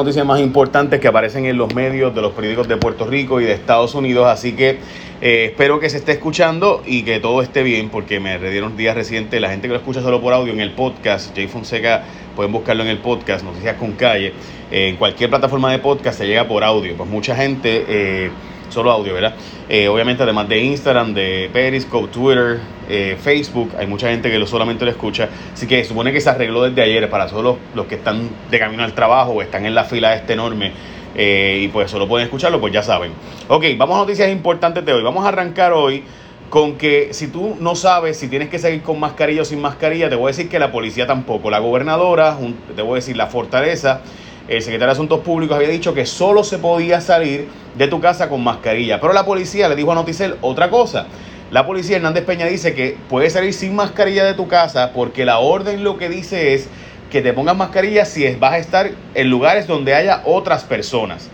noticias más importantes que aparecen en los medios de los periódicos de Puerto Rico y de Estados Unidos, así que eh, espero que se esté escuchando y que todo esté bien, porque me dieron días recientes, la gente que lo escucha solo por audio en el podcast, Jay Fonseca, pueden buscarlo en el podcast, Noticias con Calle, en cualquier plataforma de podcast se llega por audio, pues mucha gente... Eh, solo audio, ¿verdad? Eh, obviamente, además de Instagram, de Periscope, Twitter, eh, Facebook, hay mucha gente que lo solamente lo escucha. Así que supone que se arregló desde ayer para todos los, que están de camino al trabajo o están en la fila este enorme. Eh, y pues solo pueden escucharlo, pues ya saben. Ok, vamos a noticias importantes de hoy. Vamos a arrancar hoy con que si tú no sabes si tienes que seguir con mascarilla o sin mascarilla, te voy a decir que la policía tampoco. La gobernadora, te voy a decir la fortaleza el secretario de Asuntos Públicos había dicho que solo se podía salir de tu casa con mascarilla. Pero la policía le dijo a Noticel otra cosa. La policía Hernández Peña dice que puedes salir sin mascarilla de tu casa porque la orden lo que dice es que te pongas mascarilla si vas a estar en lugares donde haya otras personas.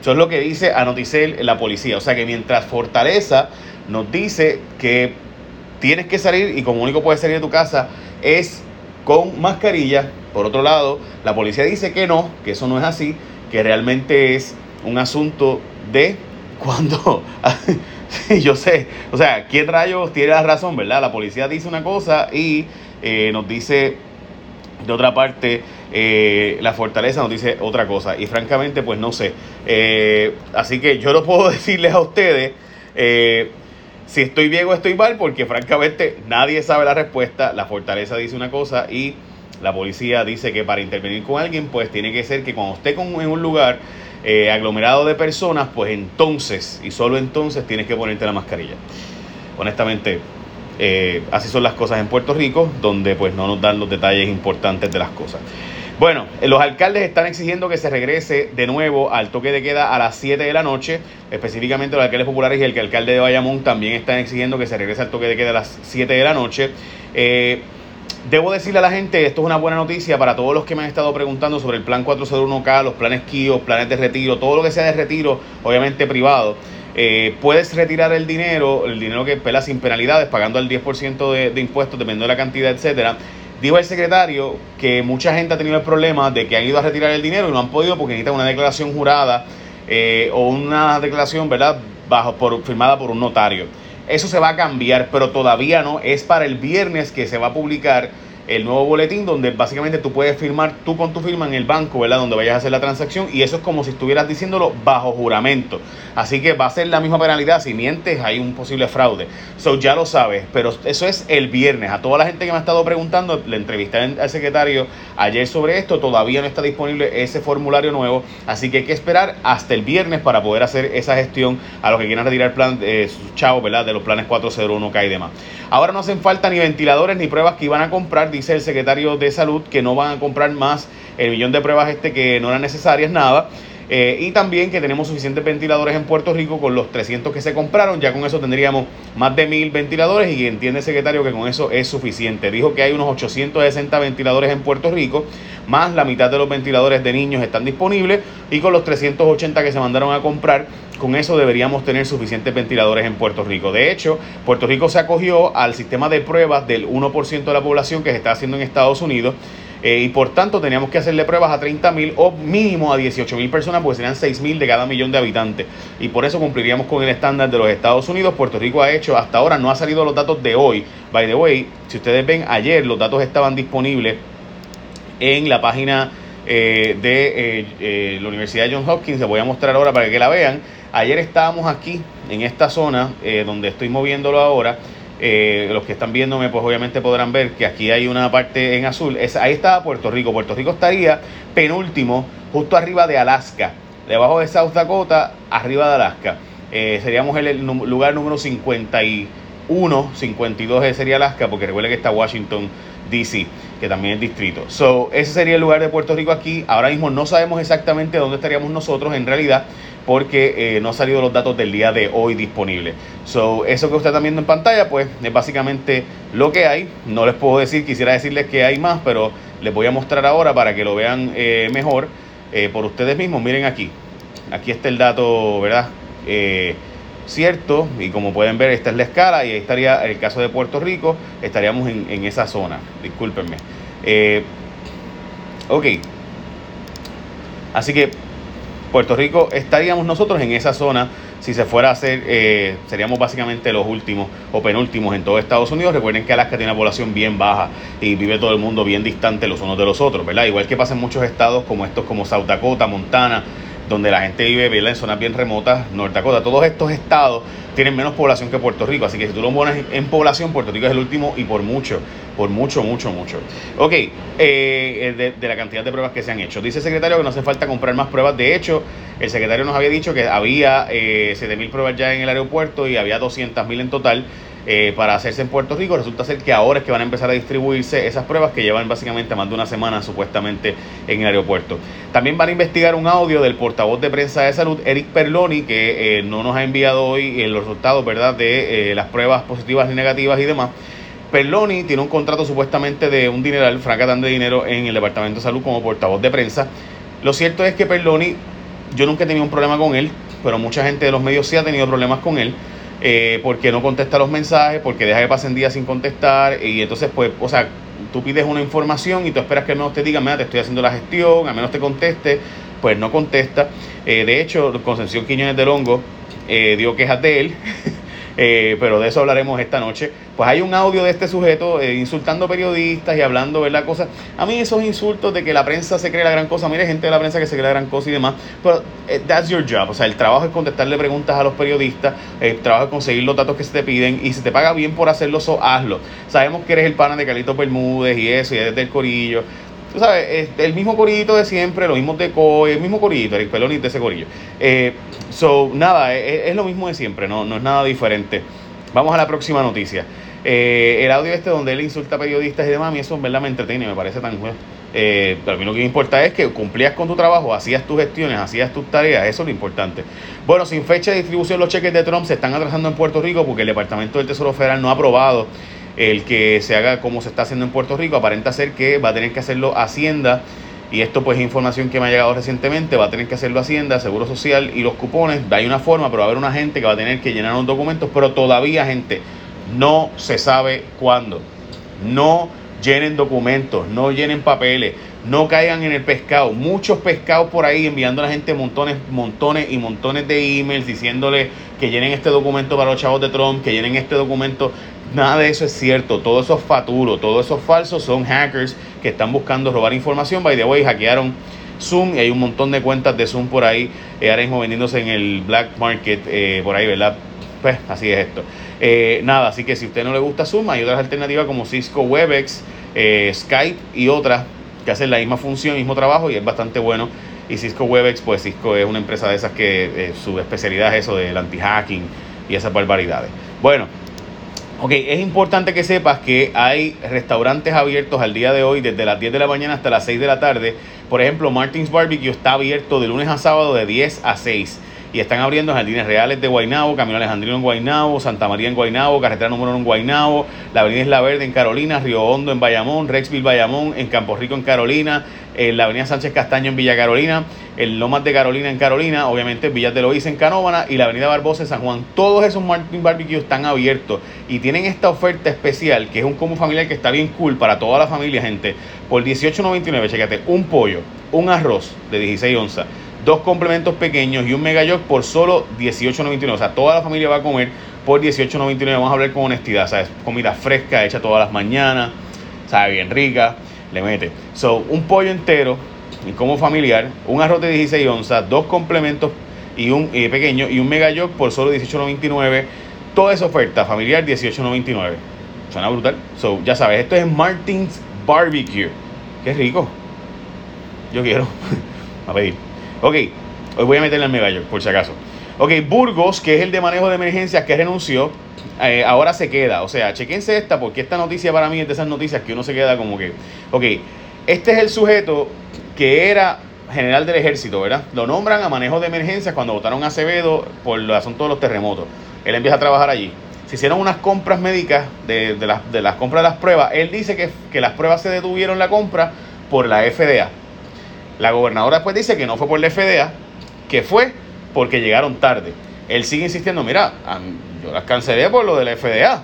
Eso es lo que dice a Noticel la policía. O sea que mientras Fortaleza nos dice que tienes que salir y como único puedes salir de tu casa es con mascarilla, por otro lado, la policía dice que no, que eso no es así, que realmente es un asunto de cuando... yo sé, o sea, ¿quién rayos tiene la razón, verdad? La policía dice una cosa y eh, nos dice de otra parte, eh, la fortaleza nos dice otra cosa. Y francamente, pues no sé. Eh, así que yo no puedo decirles a ustedes si estoy bien o estoy mal, porque francamente nadie sabe la respuesta. La fortaleza dice una cosa y la policía dice que para intervenir con alguien, pues tiene que ser que cuando esté en un lugar eh, aglomerado de personas, pues entonces y solo entonces tienes que ponerte la mascarilla. Honestamente, eh, así son las cosas en Puerto Rico, donde pues no nos dan los detalles importantes de las cosas. Bueno, los alcaldes están exigiendo que se regrese de nuevo al toque de queda a las 7 de la noche. Específicamente los alcaldes populares y el alcalde de Bayamón también están exigiendo que se regrese al toque de queda a las 7 de la noche. Eh, Debo decirle a la gente, esto es una buena noticia para todos los que me han estado preguntando sobre el plan 401k, los planes KIO, planes de retiro, todo lo que sea de retiro, obviamente privado. Eh, puedes retirar el dinero, el dinero que pela sin penalidades, pagando el 10% de, de impuestos, dependiendo de la cantidad, etcétera. Dijo el secretario que mucha gente ha tenido el problema de que han ido a retirar el dinero y no han podido porque necesitan una declaración jurada eh, o una declaración, ¿verdad?, bajo, por, firmada por un notario. Eso se va a cambiar, pero todavía no. Es para el viernes que se va a publicar el nuevo boletín donde básicamente tú puedes firmar tú con tu firma en el banco, ¿verdad? Donde vayas a hacer la transacción y eso es como si estuvieras diciéndolo bajo juramento. Así que va a ser la misma penalidad. Si mientes, hay un posible fraude. So ya lo sabes, pero eso es el viernes. A toda la gente que me ha estado preguntando, le entrevisté al secretario ayer sobre esto. Todavía no está disponible ese formulario nuevo. Así que hay que esperar hasta el viernes para poder hacer esa gestión a los que quieran retirar plan, eh, sus chavos, ¿verdad? De los planes 401K y demás. Ahora no hacen falta ni ventiladores ni pruebas que iban a comprar dice el secretario de Salud que no van a comprar más el millón de pruebas este que no eran necesarias, nada. Eh, y también que tenemos suficientes ventiladores en Puerto Rico con los 300 que se compraron. Ya con eso tendríamos más de mil ventiladores y entiende el secretario que con eso es suficiente. Dijo que hay unos 860 ventiladores en Puerto Rico, más la mitad de los ventiladores de niños están disponibles y con los 380 que se mandaron a comprar con eso deberíamos tener suficientes ventiladores en Puerto Rico. De hecho, Puerto Rico se acogió al sistema de pruebas del 1% de la población que se está haciendo en Estados Unidos. Eh, y por tanto teníamos que hacerle pruebas a 30 mil o mínimo a 18 mil personas, porque serían 6 mil de cada millón de habitantes. Y por eso cumpliríamos con el estándar de los Estados Unidos. Puerto Rico ha hecho, hasta ahora no ha salido los datos de hoy. By the way, si ustedes ven, ayer los datos estaban disponibles en la página eh, de eh, la Universidad de Johns Hopkins. Les voy a mostrar ahora para que la vean. Ayer estábamos aquí, en esta zona, donde estoy moviéndolo ahora. Eh, los que están viéndome, pues obviamente podrán ver que aquí hay una parte en azul. Es, ahí está Puerto Rico. Puerto Rico estaría penúltimo, justo arriba de Alaska. Debajo de South Dakota, arriba de Alaska. Eh, seríamos el, lugar número 51, 52 sería Alaska, porque recuerde que está Washington, DC, que también es distrito. So, ese sería el lugar de Puerto Rico aquí. Ahora mismo no sabemos exactamente dónde estaríamos nosotros en realidad porque eh, no han salido los datos del día de hoy disponibles. So, eso que usted está viendo en pantalla, pues es básicamente lo que hay. No les puedo decir, quisiera decirles que hay más, pero les voy a mostrar ahora para que lo vean eh, mejor eh, por ustedes mismos. Miren aquí, aquí está el dato, ¿verdad? cierto, y como pueden ver, esta es la escala, y ahí estaría el caso de Puerto Rico, estaríamos en, en esa zona, discúlpenme. ok, Así que Puerto Rico estaríamos nosotros en esa zona. Si se fuera a hacer, eh, seríamos básicamente los últimos o penúltimos en todo Estados Unidos. Recuerden que Alaska tiene una población bien baja y vive todo el mundo bien distante los unos de los otros, ¿verdad? Igual que pasa en muchos estados como estos, como South Dakota, Montana, donde la gente vive en zonas bien remotas, North Dakota, todos estos estados tienen menos población que Puerto Rico, así que si tú lo pones en población, Puerto Rico es el último y por mucho, por mucho, mucho, mucho. Ok, eh, de, la cantidad de pruebas que se han hecho. Dice el secretario que no hace falta comprar más pruebas, de hecho, el secretario nos había dicho que había eh, 7.000 pruebas ya en el aeropuerto y había 200.000 en total. Eh, para hacerse en Puerto Rico. Resulta ser que ahora es que van a empezar a distribuirse esas pruebas que llevan básicamente más de una semana supuestamente en el aeropuerto. También van a investigar un audio del portavoz de prensa de salud, Eric Perloni, que eh, no nos ha enviado hoy eh, los resultados ¿verdad? de las pruebas positivas y negativas y demás. Perloni tiene un contrato supuestamente de un dineral, fracatán de dinero en el Departamento de Salud como portavoz de prensa. Lo cierto es que Perloni, yo nunca he tenido un problema con él, pero mucha gente de los medios sí ha tenido problemas con él eh, porque no contesta los mensajes, porque deja que pasen días sin contestar y entonces pues, o sea, tú pides una información y tú esperas que al menos te diga, mira, te estoy haciendo la gestión, al menos te conteste, pues no contesta. Eh, de hecho, Concepción Quiñones del Hongo eh, dio quejas de él Eh, pero de eso hablaremos esta noche. Pues hay un audio de este sujeto eh, insultando periodistas y hablando, ¿verdad? Cosas. A mí esos insultos de que la prensa se cree la gran cosa, mire, gente de la prensa que se cree la gran cosa y demás, pero eh, that's your job. O sea, el trabajo es contestarle preguntas a los periodistas, el trabajo es conseguir los datos que se te piden y si te paga bien por hacerlo, hazlo. Sabemos que eres el pana de Carlitos Bermúdez y eso, y eres del corillo tú sabes, el mismo corillito de siempre, lo mismo de COI, el mismo corillito, Eric Peloni de ese corillo. Eh, so, nada, es, lo mismo de siempre, no, no es nada diferente. Vamos a la próxima noticia. Eh, el audio este donde él insulta a periodistas y demás, a mí eso en verdad me entretiene, me parece tan bueno. Eh, pero a mí lo que importa es que cumplías con tu trabajo, hacías tus gestiones, hacías tus tareas, eso es lo importante. Bueno, sin fecha de distribución los cheques de Trump se están atrasando en Puerto Rico porque el Departamento del Tesoro Federal no ha aprobado el que se haga como se está haciendo en Puerto Rico. Aparenta ser que va a tener que hacerlo Hacienda. Y esto pues es información que me ha llegado recientemente. Va a tener que hacerlo Hacienda, Seguro Social y los cupones. Hay una forma, pero va a haber una gente que va a tener que llenar los documentos. Pero todavía, gente, no se sabe cuándo. No llenen documentos, no llenen papeles, no caigan en el pescado. Muchos pescados por ahí enviando a la gente montones, montones y montones de emails diciéndole que llenen este documento para los chavos de Trump, que llenen este documento. Nada de eso es cierto, todo eso es faturo, todo eso es falso, son hackers que están buscando robar información. By the way, hackearon Zoom y hay un montón de cuentas de Zoom por ahí, eh, ahora mismo vendiéndose en el black market, eh, por ahí, ¿verdad? Pues así es esto. Eh, nada, así que si a usted no le gusta Zoom, hay otras alternativas como Cisco WebEx, eh, Skype y otras que hacen la misma función, mismo trabajo y es bastante bueno. Y Cisco WebEx, pues Cisco es una empresa de esas que su especialidad es eso del anti-hacking y esas barbaridades. Bueno, Ok, es importante que sepas que hay restaurantes abiertos al día de hoy desde las 10 de la mañana hasta las 6 de la tarde. Por ejemplo, Martins Barbecue está abierto de lunes a sábado de 10 a 6 y están abriendo jardines reales de Guaynabo, Camino Alejandrino en Guaynabo, Santa María en Guaynabo, Carretera número 1 en Guaynabo, la Avenida Isla Verde en Carolina, Río Hondo en Bayamón, Rexville Bayamón, en Campo Rico en Carolina, la Avenida Sánchez Castaño en Villa Carolina, el Lomas de Carolina en Carolina, obviamente Villas de Loíza en Canóvana y la Avenida Barbosa en San Juan. Todos esos Martin Barbecue están abiertos y tienen esta oferta especial que es un combo familiar que está bien cool para toda la familia, gente. Por $18.99, chécate, un pollo, un arroz de 16 onzas dos complementos pequeños y un mega york por solo 18.99. O sea, toda la familia va a comer por 18.99. Vamos a hablar con honestidad, ¿sabes? Comida fresca, hecha todas las mañanas, sabe bien rica, le mete. So, un pollo entero y como familiar, un arroz de 16 onzas, dos complementos y un eh, pequeño y un mega por solo 18.99. Toda esa oferta familiar 18.99. Suena brutal. So, ya sabes, esto es Martins Barbecue. Qué rico. Yo quiero. a pedir. Ok, hoy voy a meterle al Mega por si acaso. Ok, Burgos, que es el de manejo de emergencias que renunció, eh, ahora se queda. O sea, chequense esta porque esta noticia para mí es de esas noticias que uno se queda como que. Ok, este es el sujeto que era general del ejército, ¿verdad? Lo nombran a manejo de emergencias cuando votaron a Acevedo por el asunto de los terremotos. Él empieza a trabajar allí. Se hicieron unas compras médicas de, las, compras de las pruebas. Él dice que las pruebas se detuvieron la compra por la FDA. La gobernadora después dice que no fue por la FDA, que fue porque llegaron tarde. Él sigue insistiendo, mira, yo las cancelé por lo de la FDA.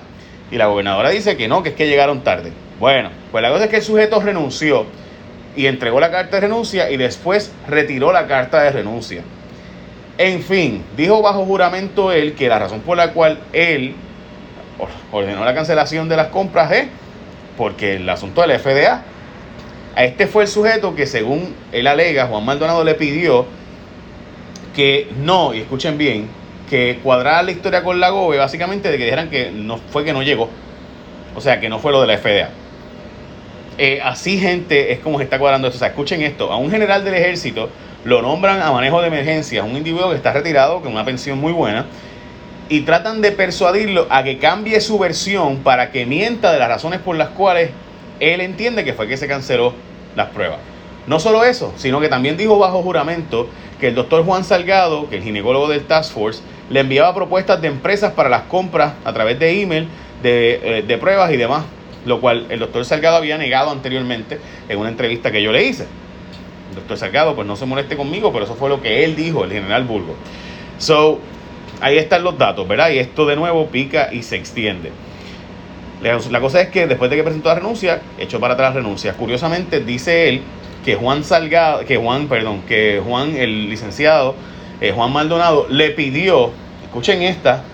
Y la gobernadora dice que no, que es que llegaron tarde. Bueno, pues la cosa es que el sujeto renunció y entregó la carta de renuncia y después retiró la carta de renuncia. En fin, dijo bajo juramento él que la razón por la cual él ordenó la cancelación de las compras es porque el asunto de la FDA. A este fue el sujeto que según él alega, Juan Maldonado le pidió que no, y escuchen bien, que cuadrara la historia con la GOBE, básicamente de que dijeran que no fue que no llegó. O sea, que no fue lo de la FDA. Eh, así, gente, es como se está cuadrando esto. O sea, escuchen esto: a un general del ejército lo nombran a manejo de emergencias, un individuo que está retirado con una pensión muy buena, y tratan de persuadirlo a que cambie su versión para que mienta de las razones por las cuales él entiende que fue que se canceló las pruebas. No solo eso, sino que también dijo bajo juramento que el doctor Juan Salgado, que el ginecólogo del Task Force, le enviaba propuestas de empresas para las compras a través de email de, eh, de pruebas y demás, lo cual el doctor Salgado había negado anteriormente en una entrevista que yo le hice. El doctor Salgado, pues no se moleste conmigo, pero eso fue lo que él dijo, el general Burgo. So, ahí están los datos, ¿verdad? Y esto de nuevo pica y se extiende. La cosa es que después de que presentó la renuncia, echó para atrás la renuncia. Curiosamente, dice él que Juan Salgado, que Juan, perdón, que Juan, el licenciado, eh, Juan Maldonado, le pidió, escuchen esta,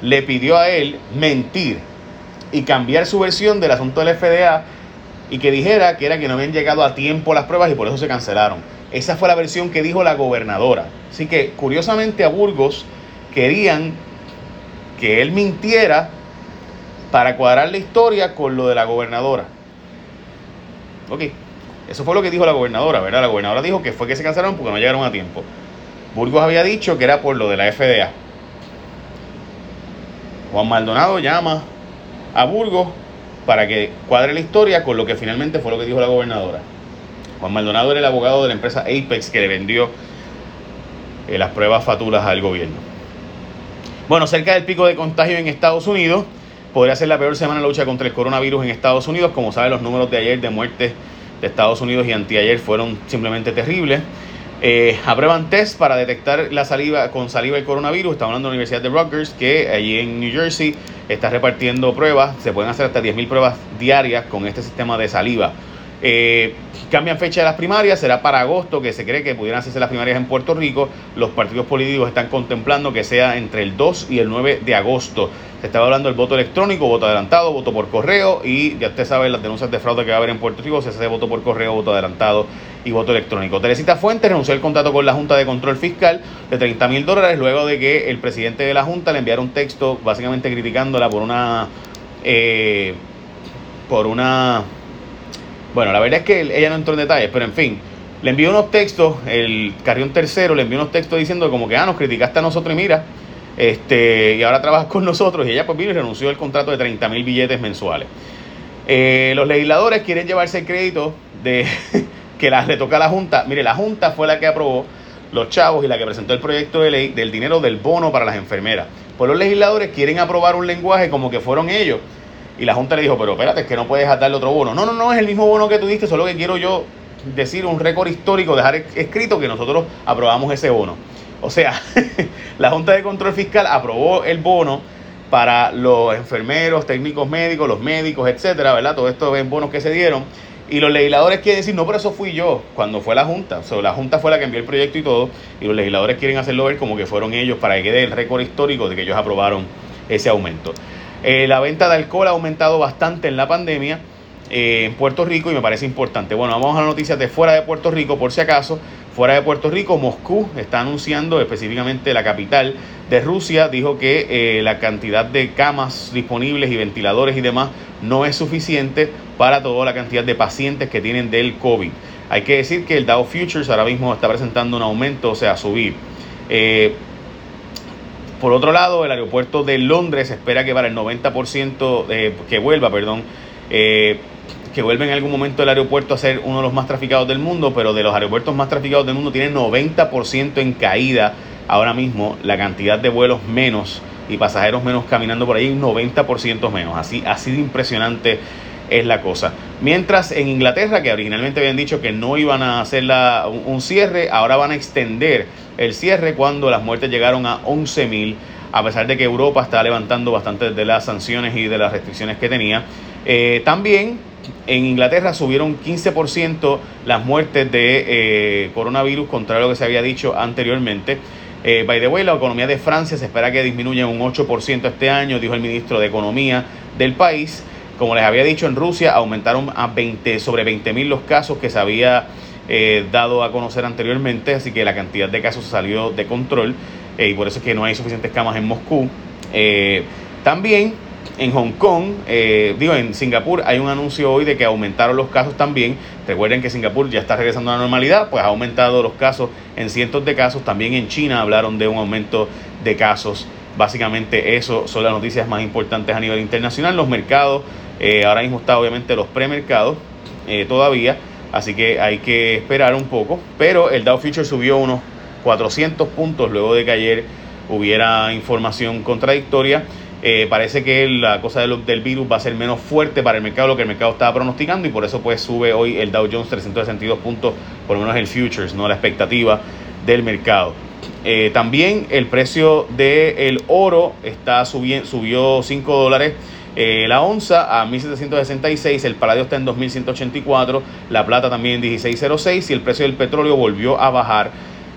le pidió a él mentir y cambiar su versión del asunto del FDA y que dijera que era que no habían llegado a tiempo las pruebas y por eso se cancelaron. Esa fue la versión que dijo la gobernadora. Así que, curiosamente, a Burgos querían que él mintiera para cuadrar la historia con lo de la gobernadora. Ok, eso fue lo que dijo la gobernadora, ¿verdad? La gobernadora dijo que fue que se cancelaron porque no llegaron a tiempo. Burgos había dicho que era por lo de la FDA. Juan Maldonado llama a Burgos para que cuadre la historia con lo que finalmente fue lo que dijo la gobernadora. Juan Maldonado era el abogado de la empresa Apex que le vendió eh, las pruebas fatulas al gobierno. Bueno, cerca del pico de contagio en Estados Unidos, podría ser la peor semana de lucha contra el coronavirus en Estados Unidos. Como saben, los números de ayer de muertes de Estados Unidos y anteayer fueron simplemente terribles. Eh, aprueban test para detectar la saliva con saliva el coronavirus. Estamos hablando de la Universidad de Rutgers, que allí en New Jersey está repartiendo pruebas. Se pueden hacer hasta 10.000 pruebas diarias con este sistema de saliva. Eh, cambian fecha de las primarias, será para agosto, que se cree que pudieran hacerse las primarias en Puerto Rico. Los partidos políticos están contemplando que sea entre el 2 y el 9 de agosto. Estaba hablando del voto electrónico, voto adelantado, voto por correo y ya usted sabe las denuncias de fraude que va a haber en Puerto Rico, se hace voto por correo, voto adelantado y voto electrónico. Teresita Fuentes renunció al contrato con la Junta de Control Fiscal de 30 mil dólares luego de que el presidente de la Junta le enviara un texto básicamente criticándola por una... Eh, por una bueno, la verdad es que ella no entró en detalles, pero en fin, le envió unos textos, el Carrión Tercero le envió unos textos diciendo como que, ah, nos criticaste a nosotros y mira, este, y ahora trabajas con nosotros. Y ella pues vino y renunció al contrato de 30 mil billetes mensuales. Eh, los legisladores quieren llevarse el crédito de que la, le toca a la Junta. Mire, la Junta fue la que aprobó los chavos y la que presentó el proyecto de ley del dinero del bono para las enfermeras. Pues los legisladores quieren aprobar un lenguaje como que fueron ellos y la Junta le dijo, pero espérate, es que no puedes darle otro bono. No, no, no, es el mismo bono que tú diste, solo que quiero yo decir un récord histórico, dejar escrito que nosotros aprobamos ese bono. O sea, la Junta de Control Fiscal aprobó el bono para los enfermeros, técnicos médicos, los médicos, etcétera, ¿verdad? Todo esto es bonos que se dieron. Y los legisladores quieren decir, no, pero eso fui yo, cuando fue la Junta. O sea, la Junta fue la que envió el proyecto y todo. Y los legisladores quieren hacerlo ver como que fueron ellos para que quede el récord histórico de que ellos aprobaron ese aumento. Eh, la venta de alcohol ha aumentado bastante en la pandemia eh, en Puerto Rico y me parece importante. Bueno, vamos a las noticias de fuera de Puerto Rico, por si acaso. Fuera de Puerto Rico, Moscú está anunciando, específicamente la capital de Rusia, dijo que eh, la cantidad de camas disponibles y ventiladores y demás no es suficiente para toda la cantidad de pacientes que tienen del COVID. Hay que decir que el Dow Futures ahora mismo está presentando un aumento, o sea, subir. Por otro lado, el aeropuerto de Londres espera que para el 90% de, que vuelva, perdón, eh, que vuelva en algún momento el aeropuerto a ser uno de los más traficados del mundo, pero de los aeropuertos más traficados del mundo tiene 90% en caída ahora mismo la cantidad de vuelos menos y pasajeros menos caminando por ahí, 90% menos. Así, así de impresionante es la cosa. Mientras en Inglaterra, que originalmente habían dicho que no iban a hacer un, cierre, ahora van a extender el cierre cuando las muertes llegaron a 11.000, a pesar de que Europa está levantando bastante de las sanciones y de las restricciones que tenía. Eh, también en Inglaterra subieron 15% las muertes de eh, coronavirus, contra lo que se había dicho anteriormente. Eh, by the way, la economía de Francia se espera que disminuya un 8% este año, dijo el ministro de Economía del país. Como les había dicho, en Rusia aumentaron a 20, sobre 20.000 los casos que se había eh, dado a conocer anteriormente, así que la cantidad de casos salió de control y por eso es que no hay suficientes camas en Moscú. también en Hong Kong, eh, digo, en Singapur hay un anuncio hoy de que aumentaron los casos también. Recuerden que Singapur ya está regresando a la normalidad, pues ha aumentado los casos en cientos de casos. También en China hablaron de un aumento de casos. Básicamente eso son las noticias más importantes a nivel internacional. Los mercados, eh, ahora mismo está obviamente los premercados eh, todavía, así que hay que esperar un poco. Pero el Dow Future subió unos 400 puntos luego de que ayer hubiera información contradictoria. Eh, parece que la cosa del, virus va a ser menos fuerte para el mercado lo que el mercado estaba pronosticando y por eso pues sube hoy el Dow Jones 362 puntos, por lo menos el futures, no la expectativa del mercado. Eh, también el precio del oro está subiendo, subió 5 dólares eh, la onza a 1766, el paladio está en 2184, la plata también en 1606 y el precio del petróleo volvió a bajar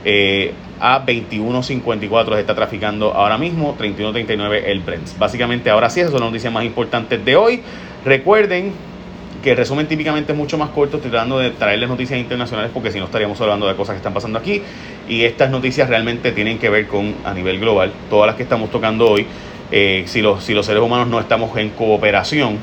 eh, a 21.54 se está traficando ahora mismo, 31.39 el Brent. Básicamente ahora sí, esas son las noticias más importantes de hoy. Recuerden que el resumen típicamente es mucho más corto, estoy tratando de traerles noticias internacionales porque si no estaríamos hablando de cosas que están pasando aquí y estas noticias realmente tienen que ver con a nivel global, todas las que estamos tocando hoy, eh, si, los, si los seres humanos no estamos en cooperación,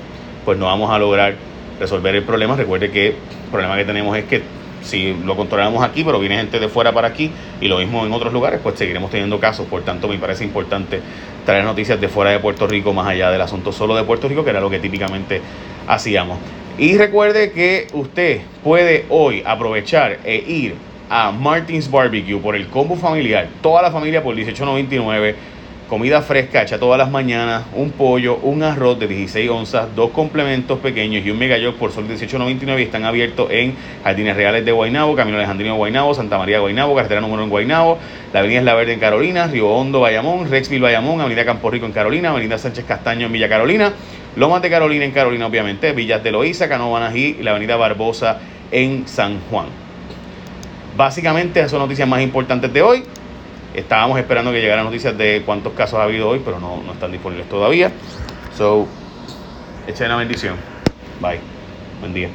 pues no vamos a lograr resolver el problema. Recuerde que el problema que tenemos es que si lo controlamos aquí, pero viene gente de fuera para aquí y lo mismo en otros lugares, pues seguiremos teniendo casos. Por tanto, me parece importante traer noticias de fuera de Puerto Rico, más allá del asunto solo de Puerto Rico, que era lo que típicamente hacíamos. Y recuerde que usted puede hoy aprovechar e ir a Martins Barbecue por el combo familiar, toda la familia por 18.99 comida fresca hecha todas las mañanas, un pollo, un arroz de 16 onzas, dos complementos pequeños y un mega por solo 18.99 y están abiertos en Jardines Reales de Guaynabo, Camino Alejandrino de Guaynabo, Santa María de Guaynabo, Carretera número 1 en Guaynabo, la Avenida Es La Verde en Carolina, Río Hondo, Bayamón, Rexville, Bayamón, Avenida Campo Rico en Carolina, Avenida Sánchez Castaño en Villa Carolina, Lomas de Carolina en Carolina obviamente, Villas de Loíza, Canóvanas y la Avenida Barbosa en San Juan. Básicamente esas son noticias más importantes de hoy. Estábamos esperando que llegaran noticias de cuántos casos ha habido hoy, pero no, no están disponibles todavía. So, echen la bendición. Bye. Buen día.